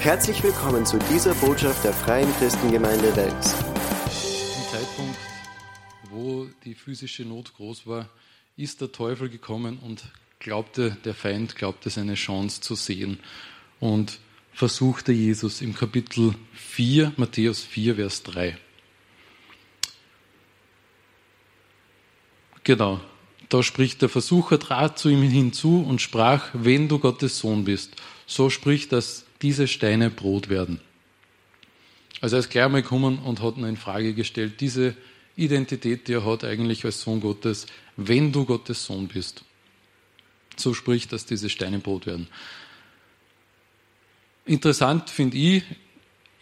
Herzlich willkommen zu dieser Botschaft der Freien Christengemeinde Wels. Zum Zeitpunkt, wo die physische Not groß war, ist der Teufel gekommen und glaubte, der Feind glaubte seine Chance zu sehen und versuchte Jesus im Kapitel 4, Matthäus 4, Vers 3. Genau, da spricht der Versucher, trat zu ihm hinzu und sprach, wenn du Gottes Sohn bist, so sprich, dass diese Steine Brot werden. Also er ist gleich mal gekommen und hat ihn in Frage gestellt, diese Identität, die er hat eigentlich als Sohn Gottes, wenn du Gottes Sohn bist. So spricht, dass diese Steine Brot werden. Interessant finde ich,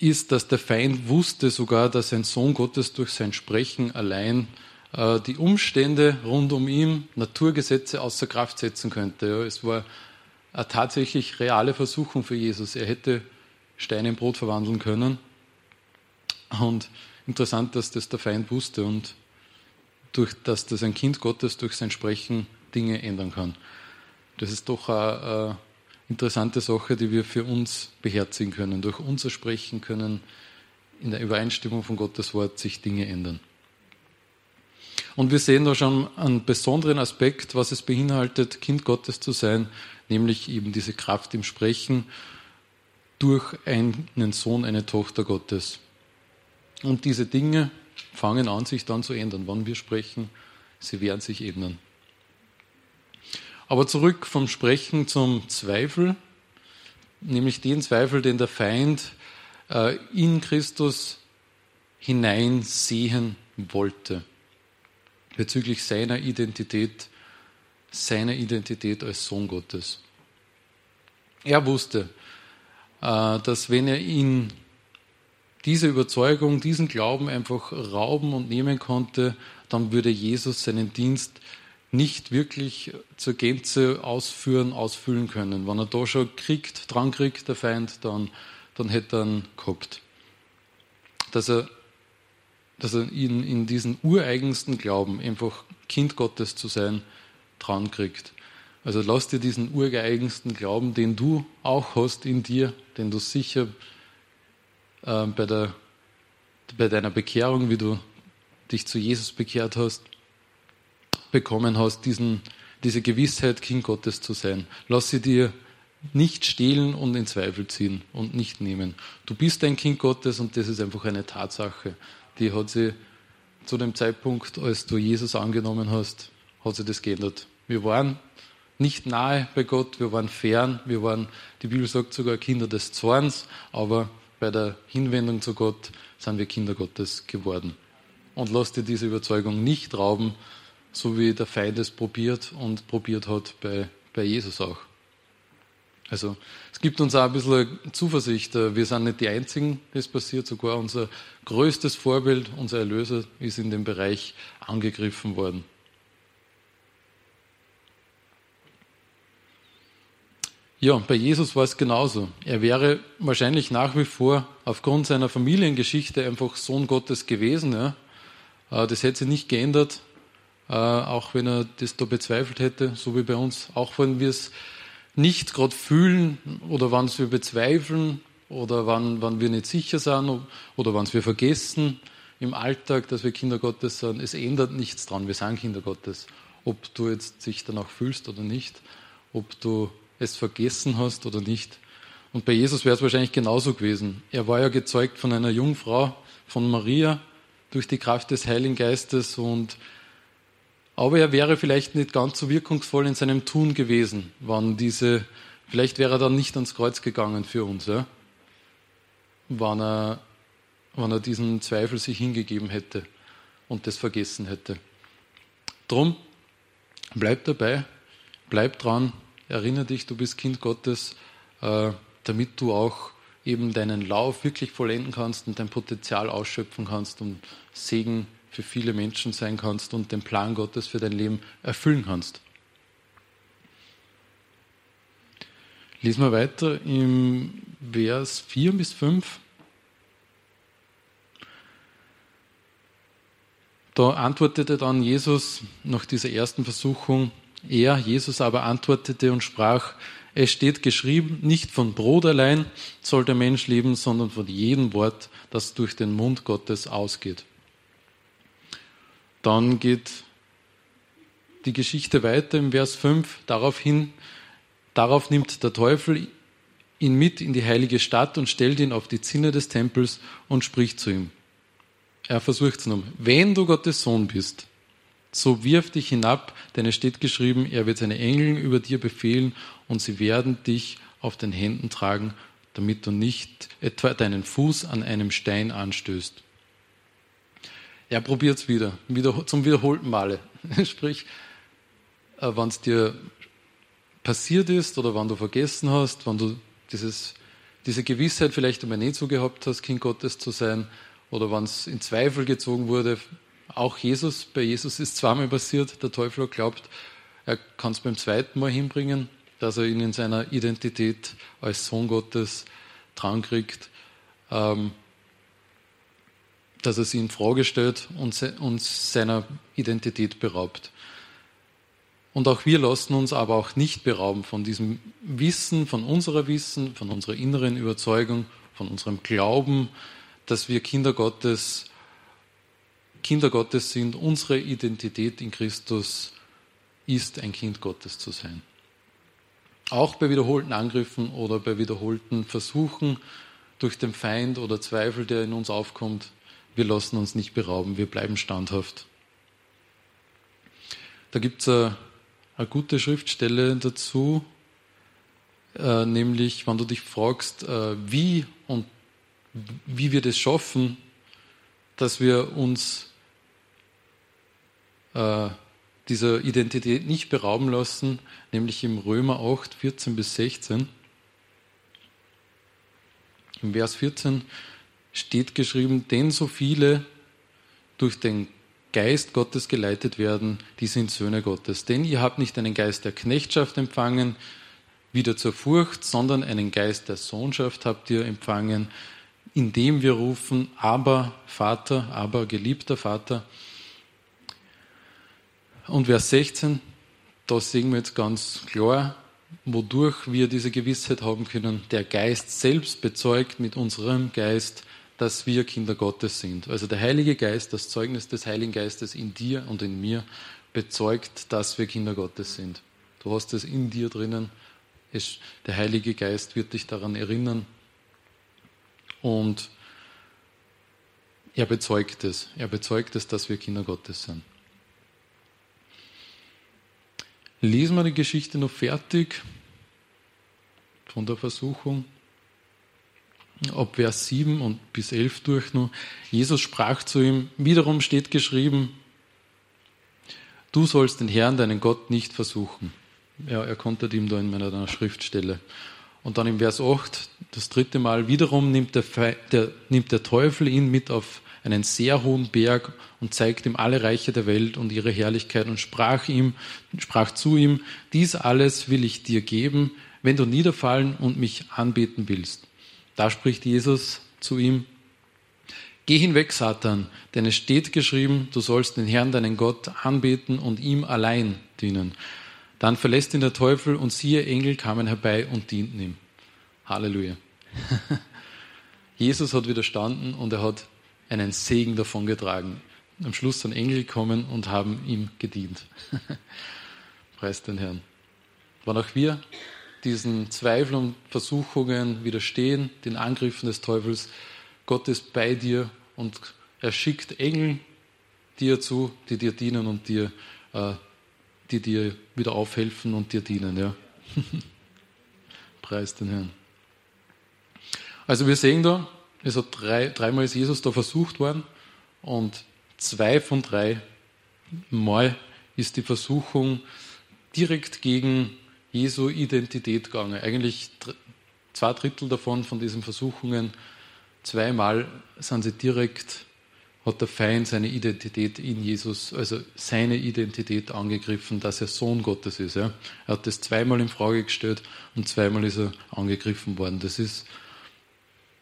ist, dass der Feind wusste sogar, dass ein Sohn Gottes durch sein Sprechen allein äh, die Umstände rund um ihn, Naturgesetze außer Kraft setzen könnte. Ja, es war eine tatsächlich reale Versuchung für Jesus. Er hätte Steine in Brot verwandeln können. Und interessant, dass das der Feind wusste und durch, dass das ein Kind Gottes durch sein Sprechen Dinge ändern kann. Das ist doch eine, eine interessante Sache, die wir für uns beherzigen können. Durch unser Sprechen können in der Übereinstimmung von Gottes Wort sich Dinge ändern. Und wir sehen da schon einen besonderen Aspekt, was es beinhaltet, Kind Gottes zu sein, nämlich eben diese Kraft im Sprechen durch einen Sohn, eine Tochter Gottes. Und diese Dinge fangen an, sich dann zu ändern. Wann wir sprechen, sie werden sich ändern. Aber zurück vom Sprechen zum Zweifel, nämlich den Zweifel, den der Feind äh, in Christus hineinsehen wollte, bezüglich seiner Identität seine Identität als Sohn Gottes. Er wusste, äh, dass wenn er ihn diese Überzeugung, diesen Glauben einfach rauben und nehmen konnte, dann würde Jesus seinen Dienst nicht wirklich zur Gänze ausführen, ausfüllen können. Wenn er da schon kriegt, dran kriegt, der Feind, dann, dann hätte er ihn gehabt. Dass er, dass er ihn in diesen ureigensten Glauben, einfach Kind Gottes zu sein, dran kriegt. Also lass dir diesen urgeeigensten Glauben, den du auch hast in dir, den du sicher äh, bei, der, bei deiner Bekehrung, wie du dich zu Jesus bekehrt hast, bekommen hast, diesen, diese Gewissheit, Kind Gottes zu sein. Lass sie dir nicht stehlen und in Zweifel ziehen und nicht nehmen. Du bist ein Kind Gottes und das ist einfach eine Tatsache. Die hat sie zu dem Zeitpunkt, als du Jesus angenommen hast, hat sich das geändert. Wir waren nicht nahe bei Gott, wir waren fern, wir waren, die Bibel sagt sogar Kinder des Zorns, aber bei der Hinwendung zu Gott sind wir Kinder Gottes geworden. Und lass dir diese Überzeugung nicht rauben, so wie der Feind es probiert und probiert hat bei, bei Jesus auch. Also es gibt uns auch ein bisschen Zuversicht. Wir sind nicht die Einzigen, das passiert. Sogar unser größtes Vorbild, unser Erlöser, ist in dem Bereich angegriffen worden. Ja, bei Jesus war es genauso. Er wäre wahrscheinlich nach wie vor aufgrund seiner Familiengeschichte einfach Sohn Gottes gewesen. Ja. Äh, das hätte sich nicht geändert, äh, auch wenn er das da bezweifelt hätte, so wie bei uns. Auch wenn wir es nicht gerade fühlen oder wann wir bezweifeln oder wann, wann wir nicht sicher sind oder wann wir vergessen im Alltag, dass wir Kinder Gottes sind. Es ändert nichts dran. Wir sind Kinder Gottes. Ob du jetzt dich danach fühlst oder nicht, ob du es vergessen hast oder nicht. Und bei Jesus wäre es wahrscheinlich genauso gewesen. Er war ja gezeugt von einer Jungfrau, von Maria, durch die Kraft des Heiligen Geistes und aber er wäre vielleicht nicht ganz so wirkungsvoll in seinem Tun gewesen, wann diese, vielleicht wäre er dann nicht ans Kreuz gegangen für uns, ja? wann, er, wann er diesen Zweifel sich hingegeben hätte und das vergessen hätte. Drum, bleib dabei, bleib dran, erinnere dich, du bist Kind Gottes, äh, damit du auch eben deinen Lauf wirklich vollenden kannst und dein Potenzial ausschöpfen kannst und Segen für viele Menschen sein kannst und den Plan Gottes für dein Leben erfüllen kannst. Lesen wir weiter im Vers 4 bis 5. Da antwortete dann Jesus nach dieser ersten Versuchung, er, Jesus aber antwortete und sprach, Es steht geschrieben, nicht von Brot allein soll der Mensch leben, sondern von jedem Wort, das durch den Mund Gottes ausgeht. Dann geht die Geschichte weiter im Vers 5. Daraufhin, darauf nimmt der Teufel ihn mit in die heilige Stadt und stellt ihn auf die Zinne des Tempels und spricht zu ihm. Er versucht es nun. Wenn du Gottes Sohn bist, so wirf dich hinab, denn es steht geschrieben, er wird seine Engel über dir befehlen und sie werden dich auf den Händen tragen, damit du nicht etwa deinen Fuß an einem Stein anstößt. Er probiert es wieder, wieder, zum wiederholten Male. Sprich, äh, wenn es dir passiert ist oder wenn du vergessen hast, wenn du dieses, diese Gewissheit vielleicht einmal nicht so gehabt hast, Kind Gottes zu sein, oder wenn es in Zweifel gezogen wurde, auch Jesus, bei Jesus ist zweimal passiert, der Teufel glaubt, er kann es beim zweiten Mal hinbringen, dass er ihn in seiner Identität als Sohn Gottes dran kriegt, ähm, dass er sie in Frage stellt und, und seiner Identität beraubt. Und auch wir lassen uns aber auch nicht berauben von diesem Wissen, von unserer Wissen, von unserer inneren Überzeugung, von unserem Glauben, dass wir Kinder Gottes, Kinder Gottes sind. Unsere Identität in Christus ist, ein Kind Gottes zu sein. Auch bei wiederholten Angriffen oder bei wiederholten Versuchen durch den Feind oder Zweifel, der in uns aufkommt, wir lassen uns nicht berauben, wir bleiben standhaft. Da gibt es eine eine gute Schriftstelle dazu, äh, nämlich wenn du dich fragst, äh, wie und wie wir das schaffen, dass wir uns äh, dieser Identität nicht berauben lassen, nämlich im Römer 8, 14 bis 16. Im Vers 14 steht geschrieben, denn so viele durch den Geist Gottes geleitet werden, die sind Söhne Gottes. Denn ihr habt nicht einen Geist der Knechtschaft empfangen, wieder zur Furcht, sondern einen Geist der Sohnschaft habt ihr empfangen, indem wir rufen, aber Vater, aber geliebter Vater. Und Vers 16, da sehen wir jetzt ganz klar, wodurch wir diese Gewissheit haben können. Der Geist selbst bezeugt mit unserem Geist, dass wir Kinder Gottes sind. Also der Heilige Geist, das Zeugnis des Heiligen Geistes in dir und in mir bezeugt, dass wir Kinder Gottes sind. Du hast es in dir drinnen. Der Heilige Geist wird dich daran erinnern. Und er bezeugt es. Er bezeugt es, dass wir Kinder Gottes sind. Lesen wir die Geschichte noch fertig von der Versuchung ab Vers 7 und bis 11 durch nur. Jesus sprach zu ihm, wiederum steht geschrieben, du sollst den Herrn, deinen Gott, nicht versuchen. Ja, er kontert ihm da in meiner Schriftstelle. Und dann im Vers 8, das dritte Mal, wiederum nimmt der, der, nimmt der Teufel ihn mit auf einen sehr hohen Berg und zeigt ihm alle Reiche der Welt und ihre Herrlichkeit und sprach ihm, sprach zu ihm, dies alles will ich dir geben, wenn du niederfallen und mich anbeten willst. Da spricht Jesus zu ihm, Geh hinweg, Satan, denn es steht geschrieben, du sollst den Herrn, deinen Gott, anbeten und ihm allein dienen. Dann verlässt ihn der Teufel und siehe, Engel kamen herbei und dienten ihm. Halleluja. Jesus hat widerstanden und er hat einen Segen davongetragen. Am Schluss sind Engel gekommen und haben ihm gedient. Preis den Herrn. Wann auch wir diesen Zweifeln und Versuchungen widerstehen, den Angriffen des Teufels. Gott ist bei dir und er schickt Engel dir zu, die dir dienen und dir, äh, die dir wieder aufhelfen und dir dienen. Ja. Preis den Herrn. Also wir sehen da, es hat drei, dreimal ist Jesus da versucht worden und zwei von drei Mal ist die Versuchung direkt gegen Jesu Identität gegangen. Eigentlich zwei Drittel davon, von diesen Versuchungen, zweimal sind sie direkt, hat der Feind seine Identität in Jesus, also seine Identität angegriffen, dass er Sohn Gottes ist. Ja. Er hat das zweimal in Frage gestellt und zweimal ist er angegriffen worden. Das ist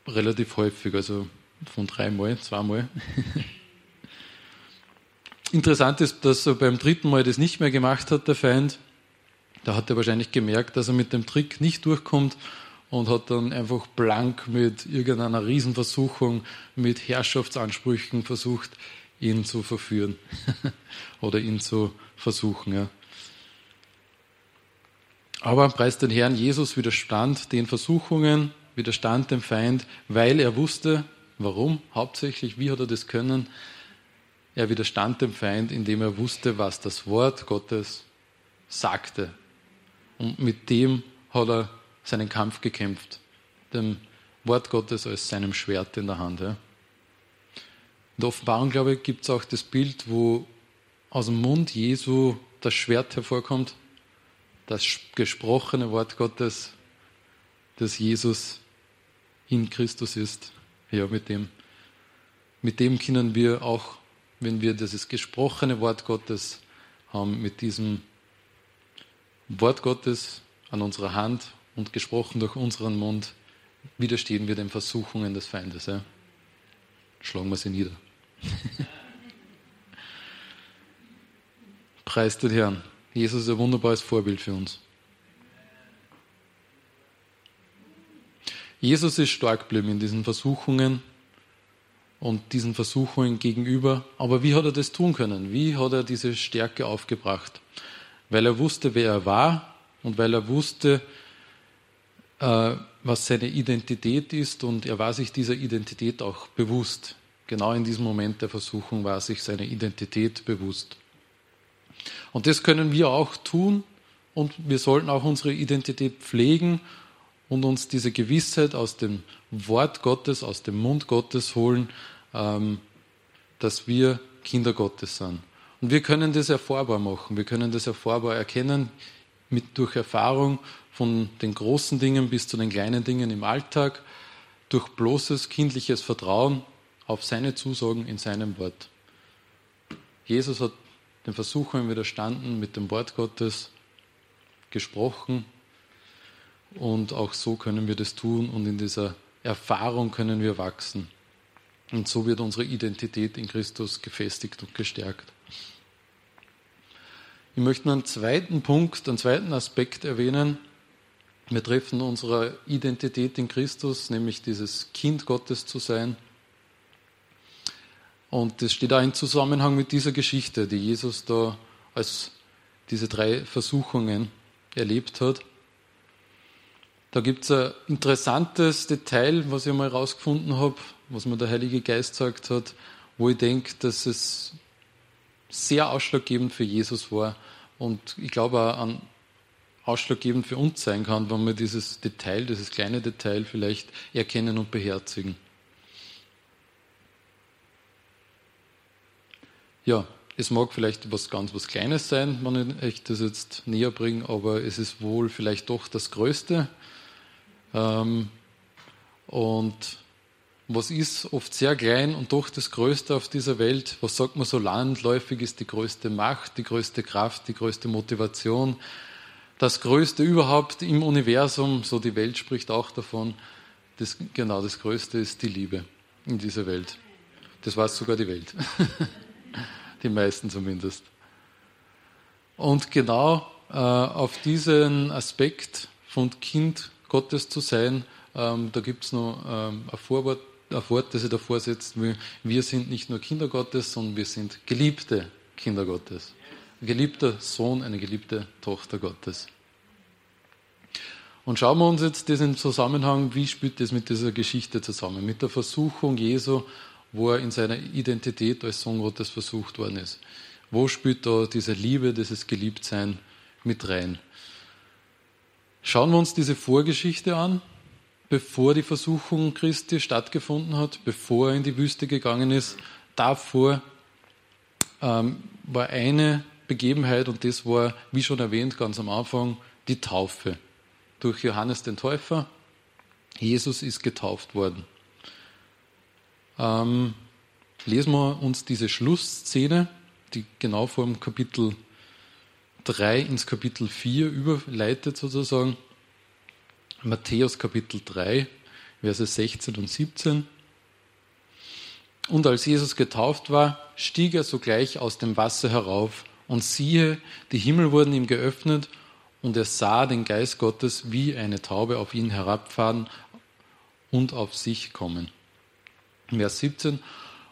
relativ häufig, also von dreimal, zweimal. Interessant ist, dass er beim dritten Mal das nicht mehr gemacht hat, der Feind Da hat er wahrscheinlich gemerkt, dass er mit dem Trick nicht durchkommt und hat dann einfach blank mit irgendeiner Riesenversuchung, mit Herrschaftsansprüchen versucht, ihn zu verführen oder ihn zu versuchen. Ja. Aber preis den Herrn, Jesus widerstand den Versuchungen, widerstand dem Feind, weil er wusste, warum hauptsächlich, wie hat er das können. Er widerstand dem Feind, indem er wusste, was das Wort Gottes sagte. Und mit dem hat er seinen Kampf gekämpft. Dem Wort Gottes als seinem Schwert in der Hand. Ja. In der Offenbarung, glaube ich, gibt es auch das Bild, wo aus dem Mund Jesu das Schwert hervorkommt, das gesprochene Wort Gottes, das Jesus in Christus ist. Ja, mit dem, mit dem können wir auch, wenn wir dieses gesprochene Wort Gottes haben, mit diesem Wort Gottes an unserer Hand und gesprochen durch unseren Mund, widerstehen wir den Versuchungen des Feindes. Ja? Schlagen wir sie nieder. Preis den Herrn. Jesus ist ein wunderbares Vorbild für uns. Jesus ist stark geblieben in diesen Versuchungen und diesen Versuchungen gegenüber. Aber wie hat er das tun können? Wie hat er diese Stärke aufgebracht? Weil er wusste, wer er war und weil er wusste, äh, was seine Identität ist und er war sich dieser Identität auch bewusst. Genau in diesem Moment der Versuchung war sich seine Identität bewusst. Und das können wir auch tun und wir sollten auch unsere Identität pflegen und uns diese Gewissheit aus dem Wort Gottes, aus dem Mund Gottes holen, ähm, dass wir Kinder Gottes sind. Und wir können das erfahrbar machen, wir können das erfahrbar erkennen mit, durch Erfahrung von den großen Dingen bis zu den kleinen Dingen im Alltag, durch bloßes kindliches Vertrauen auf seine Zusagen in seinem Wort. Jesus hat den Versuchungen widerstanden, mit dem Wort Gottes gesprochen und auch so können wir das tun und in dieser Erfahrung können wir wachsen. Und so wird unsere Identität in Christus gefestigt und gestärkt. Ich möchte einen zweiten Punkt, einen zweiten Aspekt erwähnen. Wir treffen unsere Identität in Christus, nämlich dieses Kind Gottes zu sein. Und das steht auch in Zusammenhang mit dieser Geschichte, die Jesus da als diese drei Versuchungen erlebt hat. Da gibt es ein interessantes Detail, was ich mal herausgefunden habe, was mir der Heilige Geist gesagt hat, wo ich denke, dass es sehr ausschlaggebend für Jesus war und ich glaube auch an ausschlaggebend für uns sein kann, wenn wir dieses Detail, dieses kleine Detail vielleicht erkennen und beherzigen. Ja, es mag vielleicht was ganz was Kleines sein, wenn ich euch das jetzt näher bringe, aber es ist wohl vielleicht doch das Größte. Ähm, und was ist oft sehr klein und doch das Größte auf dieser Welt? Was sagt man so landläufig ist die größte Macht, die größte Kraft, die größte Motivation, das Größte überhaupt im Universum, so die Welt spricht auch davon. Das, genau, das Größte ist die Liebe in dieser Welt. Das weiß sogar die Welt. die meisten zumindest. Und genau äh, auf diesen Aspekt von Kind Gottes zu sein, ähm, da gibt es noch ähm, ein Vorwort das ich davor setze, wir sind nicht nur Kinder Gottes, sondern wir sind geliebte Kinder Gottes. Ein geliebter Sohn, eine geliebte Tochter Gottes. Und schauen wir uns jetzt im Zusammenhang, wie spielt das mit dieser Geschichte zusammen, mit der Versuchung Jesu, wo er in seiner Identität als Sohn Gottes versucht worden ist. Wo spielt da diese Liebe, dieses Geliebtsein mit rein? Schauen wir uns diese Vorgeschichte an bevor die Versuchung Christi stattgefunden hat, bevor er in die Wüste gegangen ist. Davor ähm, war eine Begebenheit und das war, wie schon erwähnt, ganz am Anfang, die Taufe durch Johannes den Täufer. Jesus ist getauft worden. Ähm, lesen wir uns diese Schlussszene, die genau vor dem Kapitel 3 ins Kapitel 4 überleitet sozusagen. Matthäus Kapitel 3, Verse 16 und 17. Und als Jesus getauft war, stieg er sogleich aus dem Wasser herauf, und siehe, die Himmel wurden ihm geöffnet, und er sah den Geist Gottes wie eine Taube auf ihn herabfahren und auf sich kommen. Vers 17.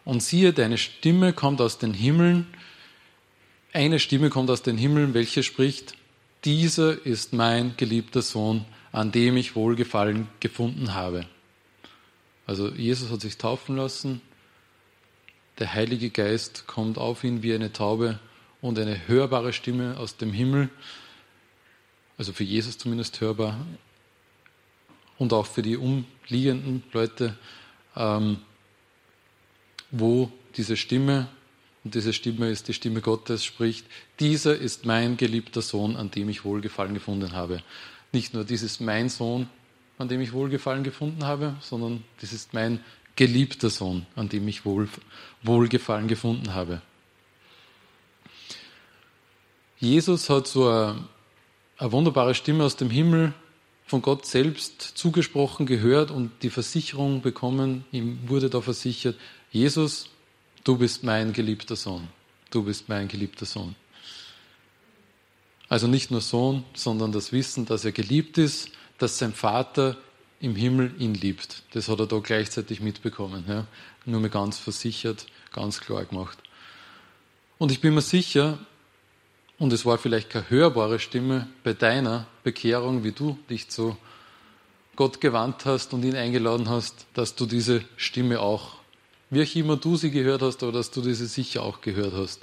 Und siehe, deine Stimme kommt aus den Himmeln. Eine Stimme kommt aus den Himmeln, welche spricht, dieser ist mein geliebter Sohn, an dem ich Wohlgefallen gefunden habe. Also Jesus hat sich taufen lassen, der Heilige Geist kommt auf ihn wie eine Taube und eine hörbare Stimme aus dem Himmel, also für Jesus zumindest hörbar und auch für die umliegenden Leute, ähm, wo diese Stimme, und diese Stimme ist die Stimme Gottes, spricht, dieser ist mein geliebter Sohn, an dem ich Wohlgefallen gefunden habe. Nicht nur dieses mein Sohn, an dem ich Wohlgefallen gefunden habe, sondern das ist mein geliebter Sohn, an dem ich Wohl, Wohlgefallen gefunden habe. Jesus hat so eine, eine wunderbare Stimme aus dem Himmel von Gott selbst zugesprochen, gehört und die Versicherung bekommen. Ihm wurde da versichert, Jesus, du bist mein geliebter Sohn. Du bist mein geliebter Sohn. Also nicht nur Sohn, sondern das Wissen, dass er geliebt ist, dass sein Vater im Himmel ihn liebt. Das hat er da gleichzeitig mitbekommen. Ja. Nur mir ganz versichert, ganz klar gemacht. Und ich bin mir sicher, und es war vielleicht keine hörbare Stimme bei deiner Bekehrung, wie du dich zu Gott gewandt hast und ihn eingeladen hast, dass du diese Stimme auch, wie auch immer du sie gehört hast, aber dass du diese sicher auch gehört hast.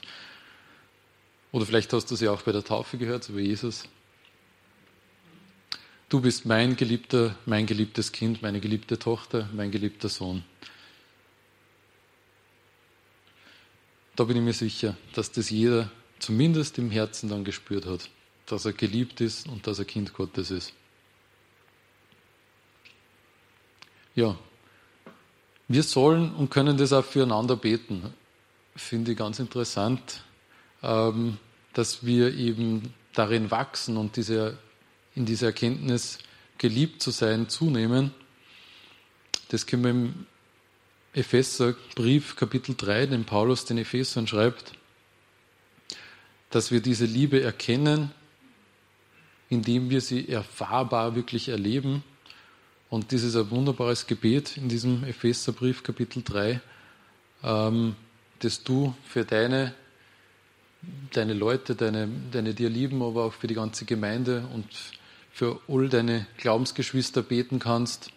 Oder vielleicht hast du sie auch bei der Taufe gehört, so wie Jesus. Du bist mein geliebter, mein geliebtes Kind, meine geliebte Tochter, mein geliebter Sohn. Da bin ich mir sicher, dass das jeder zumindest im Herzen dann gespürt hat, dass er geliebt ist und dass er Kind Gottes ist. Ja, wir sollen und können das auch füreinander beten. Finde ich ganz interessant, dass wir eben darin wachsen und diese in dieser Erkenntnis, geliebt zu sein, zunehmen. Das können wir im Epheserbrief Kapitel 3, den Paulus den Ephesern schreibt, dass wir diese Liebe erkennen, indem wir sie erfahrbar wirklich erleben. Und das ist ein wunderbares Gebet in diesem Epheserbrief Kapitel 3, ähm, das du für deine deine Leute, deine, deine dir lieben, aber auch für die ganze Gemeinde und für all deine Glaubensgeschwister beten kannst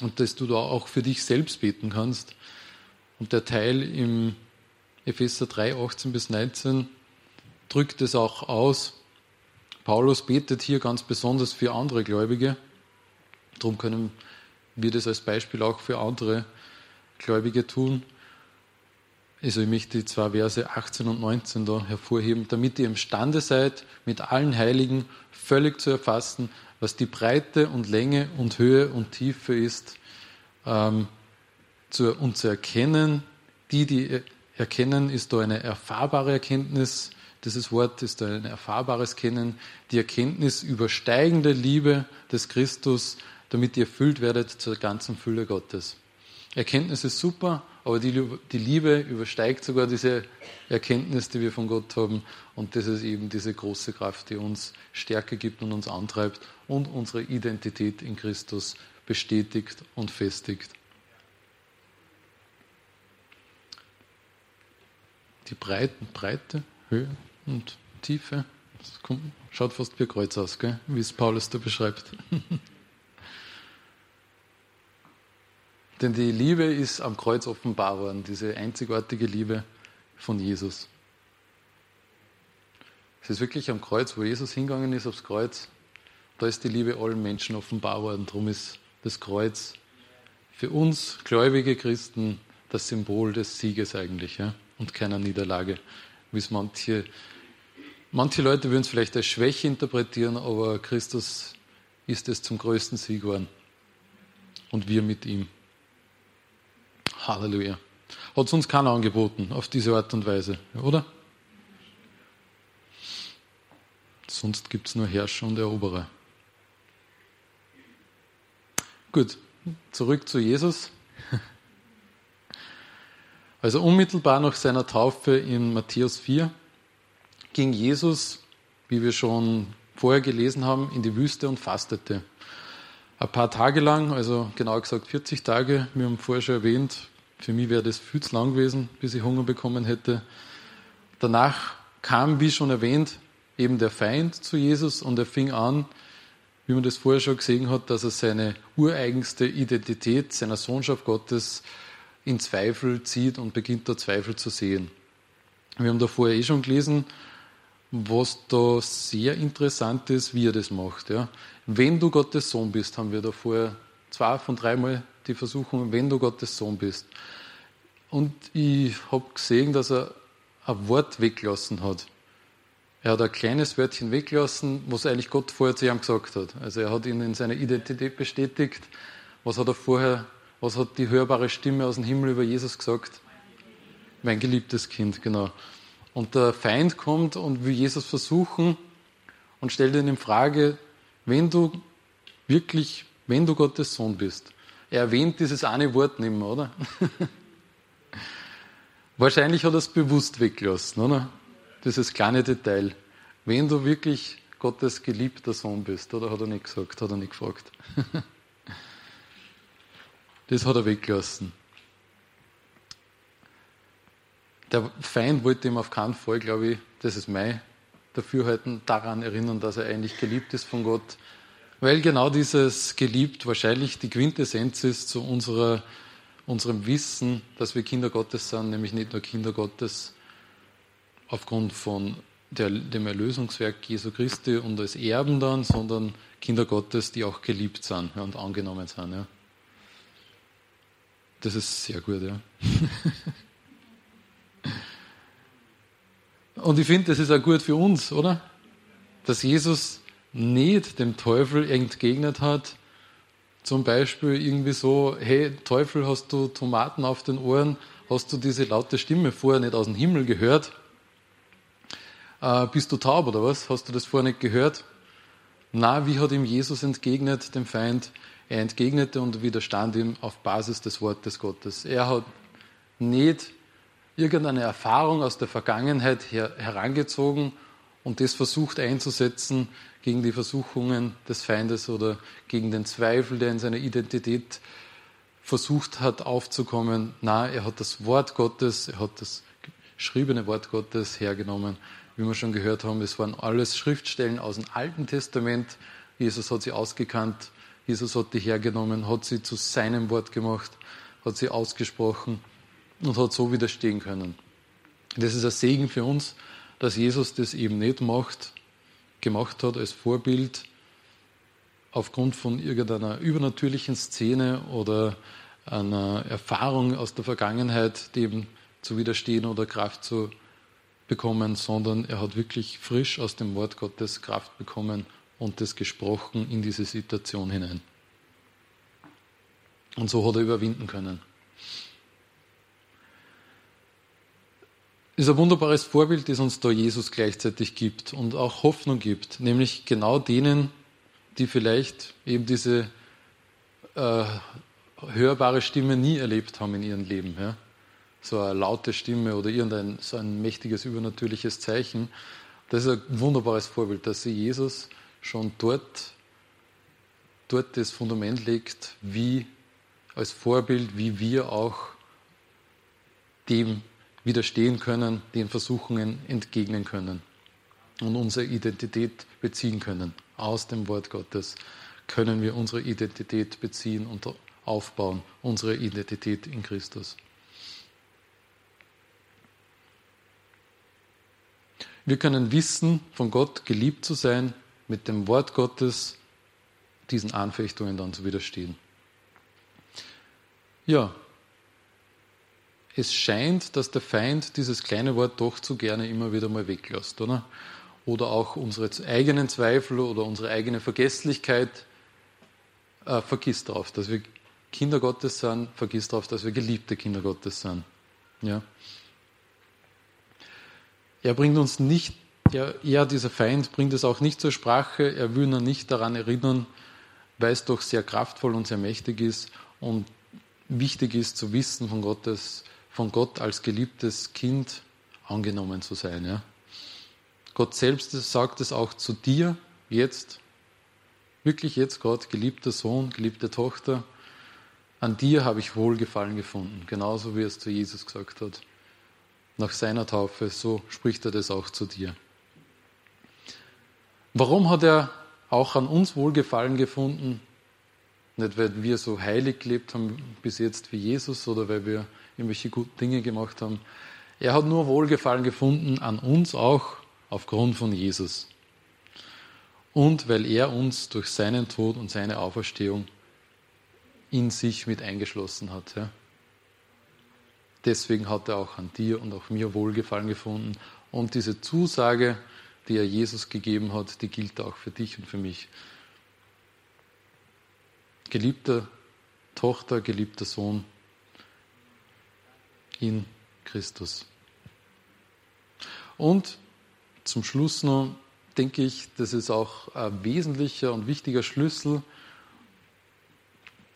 und dass du da auch für dich selbst beten kannst. Und der Teil im Epheser 3, 18 bis 19 drückt es auch aus. Paulus betet hier ganz besonders für andere Gläubige. Darum können wir das als Beispiel auch für andere Gläubige tun. Also ich möchte die zwei Verse 18 und 19 da hervorheben, damit ihr imstande seid, mit allen Heiligen völlig zu erfassen, was die Breite und Länge und Höhe und Tiefe ist, ähm, zu, und zu erkennen. Die, die erkennen, ist da eine erfahrbare Erkenntnis. Dieses Wort ist ein erfahrbares Kennen. Die Erkenntnis übersteigende Liebe des Christus, damit ihr erfüllt werdet zur ganzen Fülle Gottes. Erkenntnis ist super, aber die, die Liebe übersteigt sogar diese Erkenntnis, die wir von Gott haben. Und das ist eben diese große Kraft, die uns Stärke gibt und uns antreibt und unsere Identität in Christus bestätigt und festigt. Die Breiten, Breite, Höhe und Tiefe, das kommt, schaut fast wie Kreuz aus, gell? wie es Paulus da beschreibt. Denn die Liebe ist am Kreuz offenbar worden, diese einzigartige Liebe von Jesus. Es ist wirklich am Kreuz, wo Jesus hingegangen ist, aufs Kreuz, da ist die Liebe allen Menschen offenbar worden. Darum ist das Kreuz für uns gläubige Christen das Symbol des Sieges eigentlich ja? und keiner Niederlage, wie es manche, manche Leute würden es vielleicht als Schwäche interpretieren, aber Christus ist es zum größten Sieg geworden und wir mit ihm. Halleluja. Hat es uns keiner angeboten, auf diese Art und Weise, oder? Sonst gibt es nur Herrscher und Eroberer. Gut, zurück zu Jesus. Also unmittelbar nach seiner Taufe in Matthäus 4 ging Jesus, wie wir schon vorher gelesen haben, in die Wüste und fastete. Ein paar Tage lang, also genau gesagt 40 Tage, wir haben vorher schon erwähnt, für mich wäre das viel zu lang gewesen, bis ich Hunger bekommen hätte. Danach kam, wie schon erwähnt, eben der Feind zu Jesus und er fing an, wie man das vorher schon gesehen hat, dass er seine ureigenste Identität seiner Sohnschaft Gottes in Zweifel zieht und beginnt da Zweifel zu sehen. Wir haben da vorher eh schon gelesen, was da sehr interessant ist, wie er das macht. Ja. Wenn du Gottes Sohn bist, haben wir da vorher zwei von dreimal die Versuchung, wenn du Gottes Sohn bist. Und ich habe gesehen, dass er ein Wort weggelassen hat. Er hat ein kleines Wörtchen weggelassen, was eigentlich Gott vorher zu ihm gesagt hat. Also er hat ihn in seiner Identität bestätigt. Was hat er vorher, was hat die hörbare Stimme aus dem Himmel über Jesus gesagt? Mein geliebtes Kind, genau. Und der Feind kommt und will Jesus versuchen und stellt ihn in Frage, wenn du wirklich, wenn du Gottes Sohn bist. Er erwähnt dieses eine Wort nicht mehr, oder? Wahrscheinlich hat er es bewusst weggelassen, oder? Dieses kleine Detail. Wenn du wirklich Gottes geliebter Sohn bist, oder hat er nicht gesagt, hat er nicht gefragt. das hat er weggelassen. Der Feind wollte ihm auf keinen Fall, glaube ich, das ist mein Dafürhalten, daran erinnern, dass er eigentlich geliebt ist von Gott, weil genau dieses geliebt wahrscheinlich die Quintessenz ist zu unserer, unserem Wissen, dass wir Kinder Gottes sind, nämlich nicht nur Kinder Gottes aufgrund von der, dem Erlösungswerk Jesu Christi und als Erben dann, sondern Kinder Gottes, die auch geliebt sind ja, und angenommen sind. Ja. Das ist sehr gut, ja. Und ich finde, das ist auch gut für uns, oder? Dass Jesus nicht dem Teufel entgegnet hat, zum Beispiel irgendwie so, hey Teufel, hast du Tomaten auf den Ohren? Hast du diese laute Stimme vorher nicht aus dem Himmel gehört? Äh, bist du taub oder was? Hast du das vorher nicht gehört? Na, wie hat ihm Jesus entgegnet, dem Feind? Er entgegnete und widerstand ihm auf Basis des Wortes Gottes. Er hat nicht irgendeine Erfahrung aus der Vergangenheit her herangezogen und das versucht einzusetzen gegen die Versuchungen des Feindes oder gegen den Zweifel, der in seiner Identität versucht hat aufzukommen. Na, er hat das Wort Gottes, er hat das geschriebene Wort Gottes hergenommen. Wie wir schon gehört haben, es waren alles Schriftstellen aus dem Alten Testament. Jesus hat sie ausgekannt, Jesus hat die hergenommen, hat sie zu seinem Wort gemacht, hat sie ausgesprochen und hat so widerstehen können. Das ist ein Segen für uns, dass Jesus das eben nicht macht, gemacht hat als Vorbild aufgrund von irgendeiner übernatürlichen Szene oder einer Erfahrung aus der Vergangenheit, dem zu widerstehen oder Kraft zu bekommen, sondern er hat wirklich frisch aus dem Wort Gottes Kraft bekommen und das gesprochen in diese Situation hinein. Und so hat er überwinden können. Ist ein wunderbares Vorbild, das uns da Jesus gleichzeitig gibt und auch Hoffnung gibt, nämlich genau denen, die vielleicht eben diese äh, hörbare Stimme nie erlebt haben in ihrem Leben. Ja? So eine laute Stimme oder irgendein so ein mächtiges übernatürliches Zeichen. Das ist ein wunderbares Vorbild, dass sie Jesus schon dort, dort das Fundament legt, wie als Vorbild, wie wir auch dem widerstehen können, den Versuchungen entgegnen können und unsere Identität beziehen können. Aus dem Wort Gottes können wir unsere Identität beziehen und aufbauen, unsere Identität in Christus. Wir können wissen, von Gott geliebt zu sein, mit dem Wort Gottes diesen Anfechtungen dann zu widerstehen. Ja, es scheint, dass der Feind dieses kleine Wort doch zu gerne immer wieder mal weglässt, oder? Oder auch unsere eigenen Zweifel oder unsere eigene Vergesslichkeit äh, vergisst darauf, dass wir Kinder Gottes sind, vergisst darauf, dass wir geliebte Kinder Gottes sind. Ja. Er bringt uns nicht, er, er, dieser Feind, bringt es auch nicht zur Sprache, er will nur nicht daran erinnern, weil es doch sehr kraftvoll und sehr mächtig ist und wichtig ist zu wissen von Gottes von Gott als geliebtes Kind angenommen zu sein. Ja. Gott selbst sagt es auch zu dir, jetzt, wirklich jetzt gerade, geliebter Sohn, geliebte Tochter, an dir habe ich Wohlgefallen gefunden, genauso wie es zu Jesus gesagt hat. Nach seiner Taufe, so spricht er das auch zu dir. Warum hat er auch an uns Wohlgefallen gefunden? Nicht, weil wir so heilig gelebt haben bis jetzt wie Jesus oder weil wir irgendwelche guten Dinge gemacht haben. Er hat nur Wohlgefallen gefunden an uns auch aufgrund von Jesus. Und weil er uns durch seinen Tod und seine Auferstehung in sich mit eingeschlossen hat. Ja. Deswegen hat er auch an dir und auch mir Wohlgefallen gefunden. Und diese Zusage, die er Jesus gegeben hat, die gilt auch für dich und für mich. Geliebte Tochter, geliebter Sohn in Christus. Und zum Schluss noch denke ich, das ist auch ein wesentlicher und wichtiger Schlüssel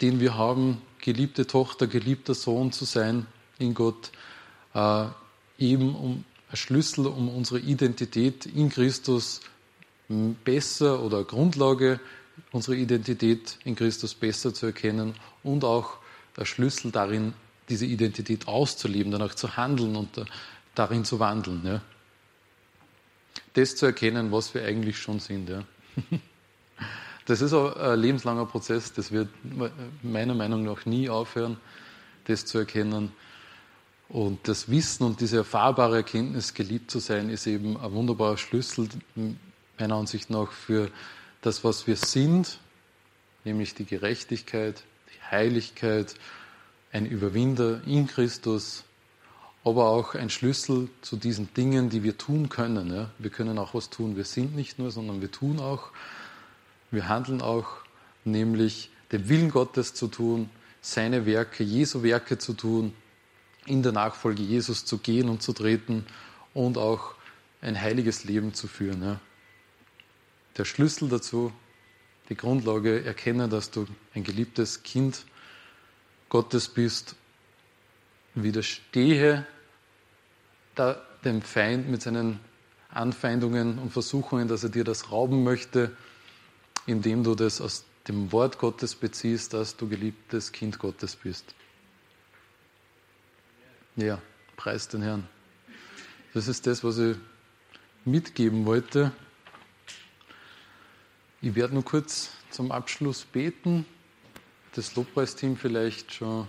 den wir haben, geliebte Tochter, geliebter Sohn zu sein in Gott, äh, eben um ein Schlüssel, um unsere Identität in Christus besser oder Grundlage, unsere Identität in Christus besser zu erkennen und auch der Schlüssel darin, diese Identität auszuleben, danach zu handeln und darin zu wandeln. Ja. Das zu erkennen, was wir eigentlich schon sind. Ja. Das ist ein lebenslanger Prozess, das wird meiner Meinung nach nie aufhören, das zu erkennen. Und das Wissen und diese erfahrbare Erkenntnis, geliebt zu sein, ist eben ein wunderbarer Schlüssel, meiner Ansicht nach, für das, was wir sind, nämlich die Gerechtigkeit, die Heiligkeit, ein Überwinder in Christus, aber auch ein Schlüssel zu diesen Dingen, die wir tun können. Ja. Wir können auch was tun. Wir sind nicht nur, sondern wir tun auch. Wir handeln auch, nämlich den Willen Gottes zu tun, seine Werke, Jesu Werke zu tun, in der Nachfolge Jesus zu gehen und zu treten und auch ein heiliges Leben zu führen. Ja. Der Schlüssel dazu, die Grundlage, erkenne, dass du ein geliebtes Kind Gottes bist, widerstehe dem Feind mit seinen Anfeindungen und Versuchungen, dass er dir das rauben möchte indem du das aus dem Wort Gottes beziehst, dass du geliebtes Kind Gottes bist. Ja, preis den Herrn. Das ist das, was ich mitgeben wollte. Ich werde nur kurz zum Abschluss beten. Das Lobpreisteam vielleicht schon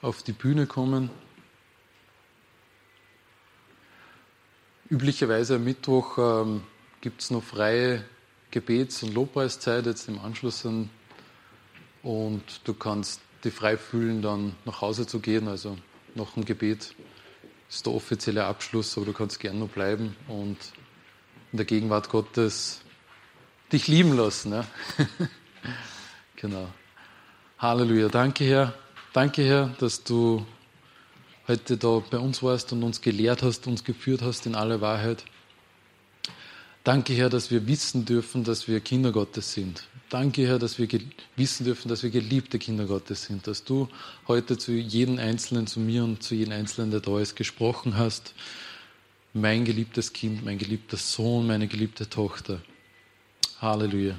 auf die Bühne kommen. Üblicherweise am Mittwoch ähm, gibt es noch freie Gebets- und Lobpreiszeit jetzt im Anschluss an und du kannst dich frei fühlen, dann nach Hause zu gehen. Also nach dem Gebet ist der offizielle Abschluss, aber du kannst gerne noch bleiben und in der Gegenwart Gottes dich lieben lassen. Ja? genau. Halleluja. Danke, Herr. Danke, Herr, dass du heute da bei uns warst und uns gelehrt hast, uns geführt hast in aller Wahrheit. Danke, Herr, dass wir wissen dürfen, dass wir Kinder Gottes sind. Danke, Herr, dass wir wissen dürfen, dass wir geliebte Kinder Gottes sind, dass du heute zu jedem Einzelnen, zu mir und zu jedem Einzelnen, der da ist, gesprochen hast. Mein geliebtes Kind, mein geliebter Sohn, meine geliebte Tochter. Halleluja.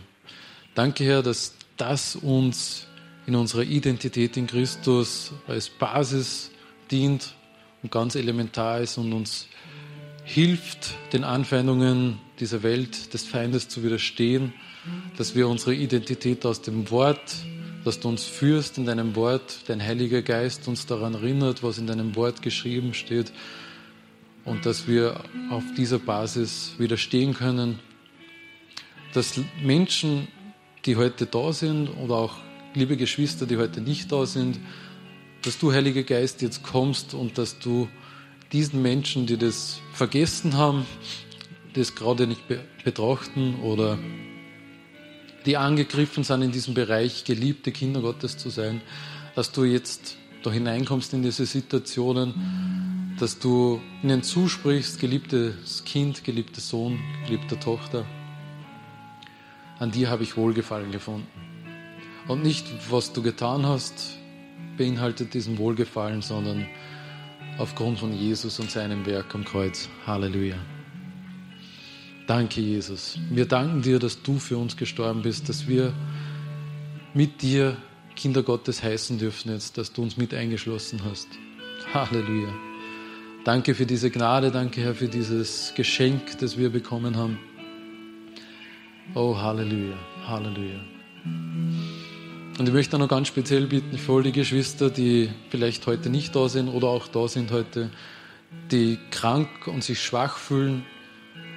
Danke, Herr, dass das uns in unserer Identität in Christus als Basis dient und ganz elementar ist und uns hilft, den Anfeindungen dieser Welt des Feindes zu widerstehen, dass wir unsere Identität aus dem Wort, dass du uns führst in deinem Wort, dein Heiliger Geist uns daran erinnert, was in deinem Wort geschrieben steht und dass wir auf dieser Basis widerstehen können, dass Menschen, die heute da sind oder auch liebe Geschwister, die heute nicht da sind, dass du, Heiliger Geist, jetzt kommst und dass du diesen Menschen, die das vergessen haben, das gerade nicht betrachten oder die angegriffen sind in diesem Bereich, geliebte Kinder Gottes zu sein, dass du jetzt da hineinkommst in diese Situationen, dass du ihnen zusprichst, geliebtes Kind, geliebter Sohn, geliebte Tochter, an dir habe ich Wohlgefallen gefunden. Und nicht, was du getan hast, beinhaltet diesen Wohlgefallen, sondern aufgrund von Jesus und seinem Werk am Kreuz. Halleluja. Danke, Jesus. Wir danken dir, dass du für uns gestorben bist, dass wir mit dir Kinder Gottes heißen dürfen jetzt, dass du uns mit eingeschlossen hast. Halleluja. Danke für diese Gnade, danke Herr für dieses Geschenk, das wir bekommen haben. Oh, Halleluja, Halleluja. Und ich möchte noch ganz speziell bitten für all die Geschwister, die vielleicht heute nicht da sind oder auch da sind heute, die krank und sich schwach fühlen,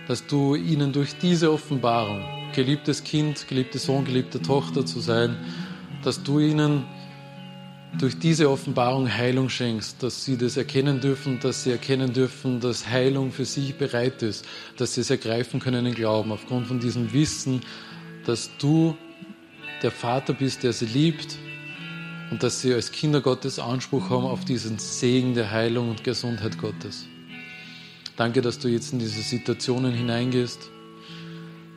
dass du ihnen durch diese Offenbarung, geliebtes Kind, geliebte Sohn, geliebte Tochter zu sein, dass du ihnen durch diese Offenbarung Heilung schenkst, dass sie das erkennen dürfen, dass sie erkennen dürfen, dass Heilung für sie bereit ist, dass sie es ergreifen können in Glauben, aufgrund von diesem Wissen, dass du der Vater bist, der sie liebt und dass sie als Kinder Gottes Anspruch haben auf diesen Segen der Heilung und Gesundheit Gottes. Danke, dass du jetzt in diese Situationen hineingehst.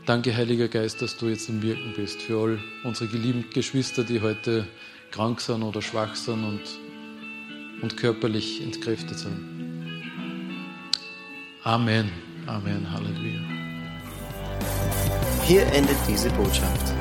Danke, Heiliger Geist, dass du jetzt im Wirken bist für all unsere geliebten Geschwister, die heute krank sind oder schwach sind und, und körperlich entkräftet sind. Amen. Amen. Halleluja. Hier endet diese Botschaft.